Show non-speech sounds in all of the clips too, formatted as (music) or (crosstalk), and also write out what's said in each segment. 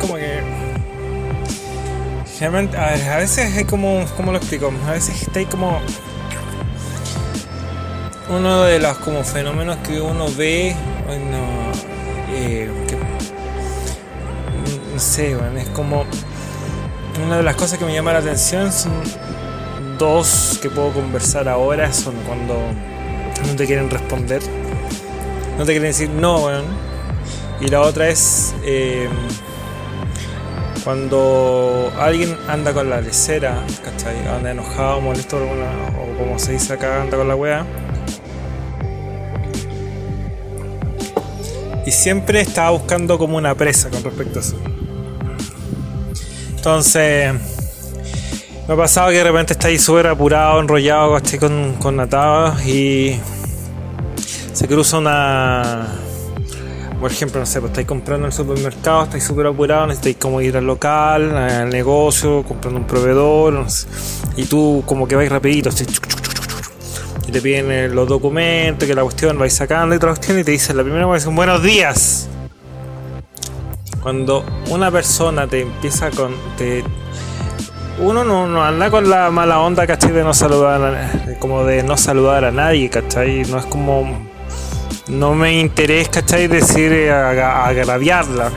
como que. Generalmente, a, a veces es como. ¿Cómo lo explico? A veces está ahí como. Uno de los como fenómenos que uno ve. Bueno, eh, no sé, bueno, es como. Una de las cosas que me llama la atención son dos que puedo conversar ahora. Son cuando no te quieren responder. No te quieren decir no, weón. Y la otra es eh, cuando alguien anda con la lecera, ¿cachai? Anda enojado, molesto, o como se dice acá, anda con la wea. Y siempre estaba buscando como una presa con respecto a eso. Entonces, me ha pasado que de repente está ahí súper apurado, enrollado, ¿cachai? Con, con atados y se cruza una. Por ejemplo, no sé, pues estáis comprando en el supermercado, estáis súper apurados, necesitáis como ir al local, al negocio, comprando un proveedor, no sé, y tú como que vais rapidito, así, y te piden eh, los documentos, que la cuestión vais sacando y la cuestión, y te dicen, la primera vez dicen, buenos días. Cuando una persona te empieza con... Te, uno no, no, anda con la mala onda, ¿cachai? De no saludar, a, como de no saludar a nadie, ¿cachai? No es como no me interesa, ¿cachai? Decir eh, agraviarla.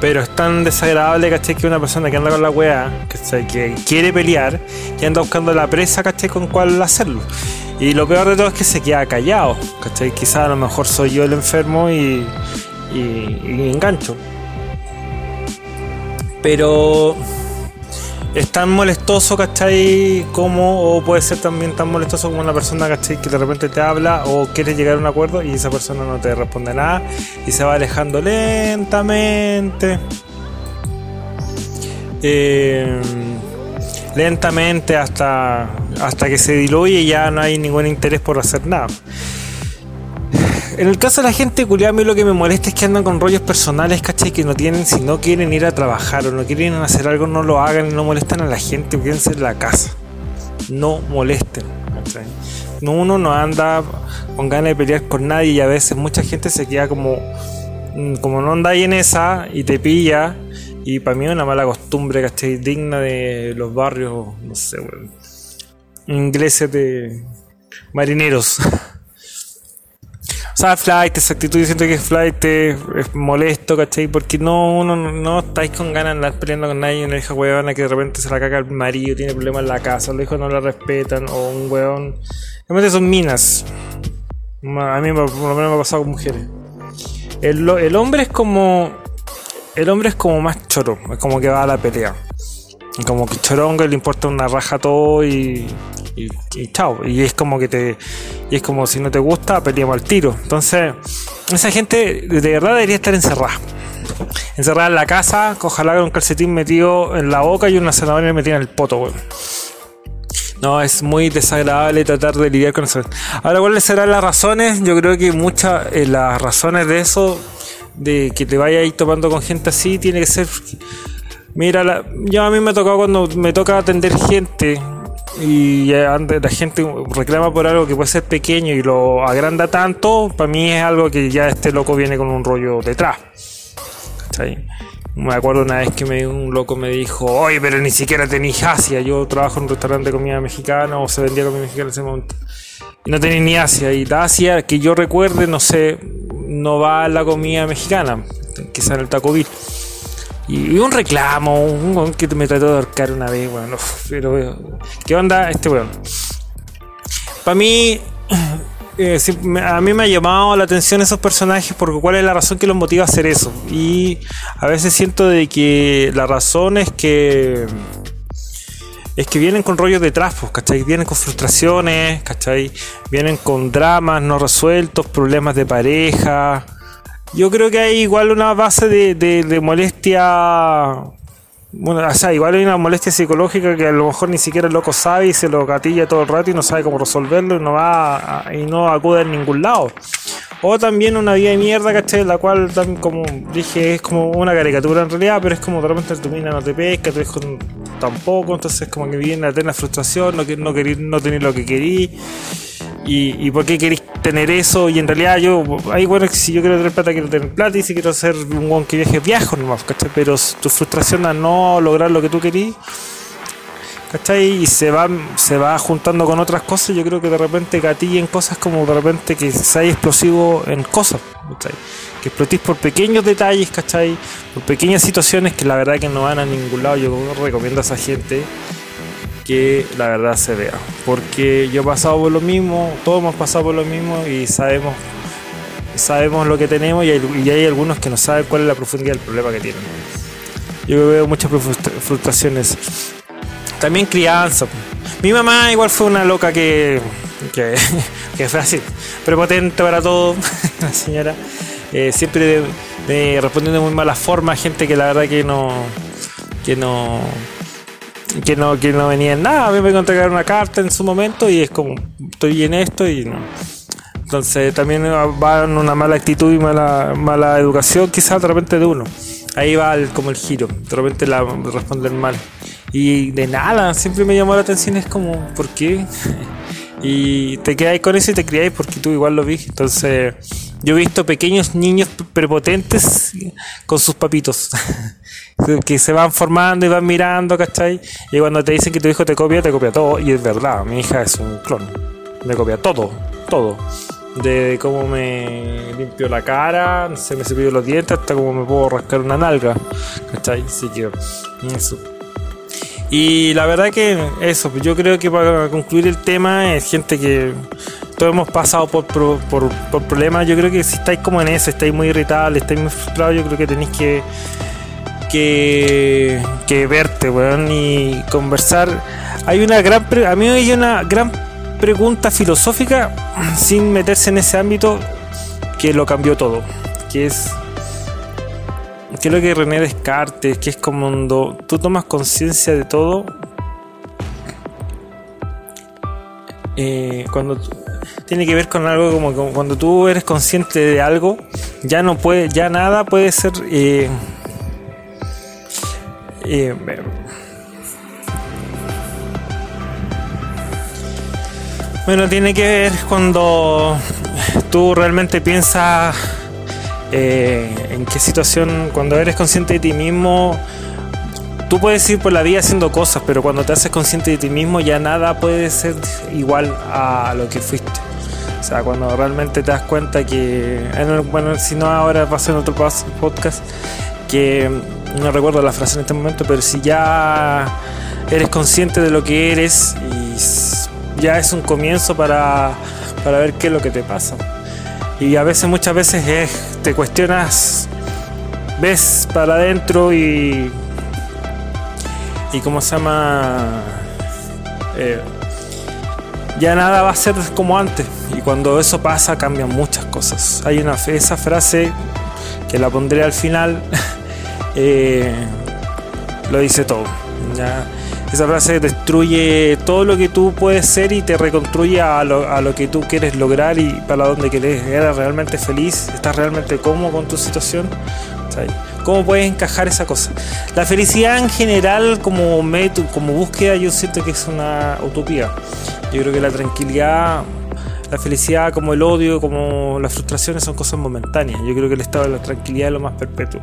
Pero es tan desagradable, ¿cachai? Que una persona que anda con la weá, Que quiere pelear, y anda buscando la presa, ¿cachai? Con cuál hacerlo. Y lo peor de todo es que se queda callado, ¿cachai? Quizás a lo mejor soy yo el enfermo y, y, y engancho. Pero es tan molestoso, ¿cachai? Como, o puede ser también tan molestoso como una persona, ¿cachai? Que de repente te habla o quiere llegar a un acuerdo y esa persona no te responde nada y se va alejando lentamente. Eh, lentamente hasta, hasta que se diluye y ya no hay ningún interés por hacer nada. En el caso de la gente culiada, a mí lo que me molesta es que andan con rollos personales, ¿cachai? Que no tienen, si no quieren ir a trabajar o no quieren hacer algo, no lo hagan y no molestan a la gente, quédense en la casa. No molesten, ¿cachai? No, uno no anda con ganas de pelear con nadie y a veces mucha gente se queda como, mm, como no anda ahí en esa y te pilla. Y para mí es una mala costumbre, ¿cachai? Digna de los barrios, no sé, bueno, ingleses de marineros. (laughs) O sea, flight, esa actitud yo siento que flight, es molesto, ¿cachai? Porque no, uno no, estáis con ganas de andar peleando con nadie, una hija huevona que de repente se la caga el marido, tiene problemas en la casa, los hijos no la respetan, o un huevón. Realmente son minas. A mí por lo menos me ha pasado con mujeres. El, el hombre es como. El hombre es como más choro, es como que va a la pelea. Como que chorongo le importa una raja todo y y, chao. Y es como que te. Y es como si no te gusta, peleamos al tiro. Entonces, esa gente de verdad debería estar encerrada. Encerrada en la casa, ojalá con un calcetín metido en la boca y una zanahoria metida en el poto, No, es muy desagradable tratar de lidiar con eso. Ahora, ¿cuáles serán las razones? Yo creo que muchas, eh, las razones de eso, de que te vayas a ir tomando con gente así, tiene que ser. Mira, la, yo a mí me ha tocado cuando me toca atender gente y la gente reclama por algo que puede ser pequeño y lo agranda tanto, para mí es algo que ya este loco viene con un rollo detrás. Me acuerdo una vez que un loco me dijo, oye, pero ni siquiera tenéis Asia. Yo trabajo en un restaurante de comida mexicana o se vendía comida mexicana en ese momento. Y no tenéis ni Asia. Y la Asia, que yo recuerde, no sé, no va a la comida mexicana, quizá en el Taco Bill. Y, un reclamo, un que me trató de ahorcar una vez, bueno, pero ¿qué onda este weón? Para mí, (clears throat) eh, a mí me ha llamado la atención esos personajes porque cuál es la razón que los motiva a hacer eso. Y a veces siento de que la razón es que es que vienen con rollos detrás, pues, ¿cachai? Vienen con frustraciones, ¿cachai? Vienen con dramas no resueltos, problemas de pareja, yo creo que hay igual una base de, de, molestia. Bueno, o sea, igual hay una molestia psicológica que a lo mejor ni siquiera el loco sabe y se lo gatilla todo el rato y no sabe cómo resolverlo y no va y no acude en ningún lado. O también una vida de mierda, ¿cachai? La cual, como dije, es como una caricatura en realidad, pero es como de repente tu mina no te pesca, tu hijo tampoco, entonces como que viene a tener frustración, no, no, querer, no tener lo que querí. Y, y por qué queréis tener eso y en realidad yo ahí bueno si yo quiero tener plata quiero tener plata y si quiero ser un buen que viaje viajo nomás ¿cachai? pero tu frustración a no lograr lo que tú querías ¿cachai? y se va se va juntando con otras cosas yo creo que de repente gatillen cosas como de repente que hay explosivo en cosas ¿cachai? que explotís por pequeños detalles ¿cachai? por pequeñas situaciones que la verdad que no van a ningún lado yo recomiendo a esa gente que la verdad se vea. Porque yo he pasado por lo mismo, todos hemos pasado por lo mismo y sabemos sabemos lo que tenemos y hay, algunos que no saben cuál es la profundidad del problema que tienen. Yo veo muchas frustraciones. También crianza. Mi mamá igual fue una loca que, que, (laughs) fue así, prepotente para todo, (laughs) la señora. Eh, siempre respondiendo de muy mala forma a gente que la verdad que no que no que no, que no venía en nada. A mí me entregar una carta en su momento y es como, estoy en esto y no. Entonces también va en una mala actitud y mala, mala educación quizás de repente de uno. Ahí va como el giro, de repente la responder mal. Y de nada, siempre me llamó la atención, es como, ¿por qué? (laughs) y te quedáis con eso y te criáis porque tú igual lo viste. Entonces, yo he visto pequeños niños prepotentes con sus papitos. (laughs) que se van formando y van mirando, ¿cachai? Y cuando te dicen que tu hijo te copia, te copia todo. Y es verdad, mi hija es un clon. Me copia todo, todo. De cómo me limpio la cara, se me cepillo los dientes, hasta cómo me puedo rascar una nalga. ¿Cachai? Así que eso. Y la verdad que eso, yo creo que para concluir el tema es gente que todos hemos pasado por, por, por, problemas. Yo creo que si estáis como en eso, estáis muy irritables, estáis muy frustrados, yo creo que tenéis que que, que verte, weón, y conversar. Hay una gran, a mí hay una gran pregunta filosófica (clears throat) sin meterse en ese ámbito que lo cambió todo, que es que lo que René Descartes, que es como cuando tú tomas conciencia de todo, eh, cuando tiene que ver con algo como, cuando tú eres consciente de algo, ya no puede, ya nada puede ser eh, bueno, tiene que ver cuando tú realmente piensas eh, en qué situación, cuando eres consciente de ti mismo, tú puedes ir por la vida haciendo cosas, pero cuando te haces consciente de ti mismo ya nada puede ser igual a lo que fuiste. O sea, cuando realmente te das cuenta que, bueno, si no ahora pasa en otro podcast, que no recuerdo la frase en este momento, pero si ya eres consciente de lo que eres y ya es un comienzo para, para ver qué es lo que te pasa. Y a veces, muchas veces es, te cuestionas, ves para adentro y, y cómo se llama, eh, ya nada va a ser como antes. Y cuando eso pasa cambian muchas cosas. Hay una esa frase que la pondré al final (laughs) eh, lo dice todo. Esa frase destruye todo lo que tú puedes ser y te reconstruye a lo, que tú quieres lograr y para donde quieres. ¿Eres realmente feliz? ¿Estás realmente cómodo con tu situación? ¿Cómo puedes encajar esa cosa? La felicidad en general como método, como búsqueda, yo siento que es una utopía. Yo creo que la tranquilidad, la felicidad como el odio, como las frustraciones son cosas momentáneas. Yo creo que el estado de la tranquilidad es lo más perpetuo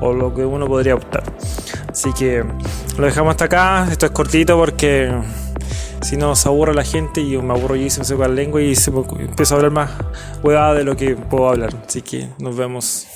o lo que uno podría optar. Así que lo dejamos hasta acá. Esto es cortito porque si no se aburre la gente y yo me aburro yo y se me seca la lengua y se me empiezo a hablar más huevada de lo que puedo hablar. Así que nos vemos.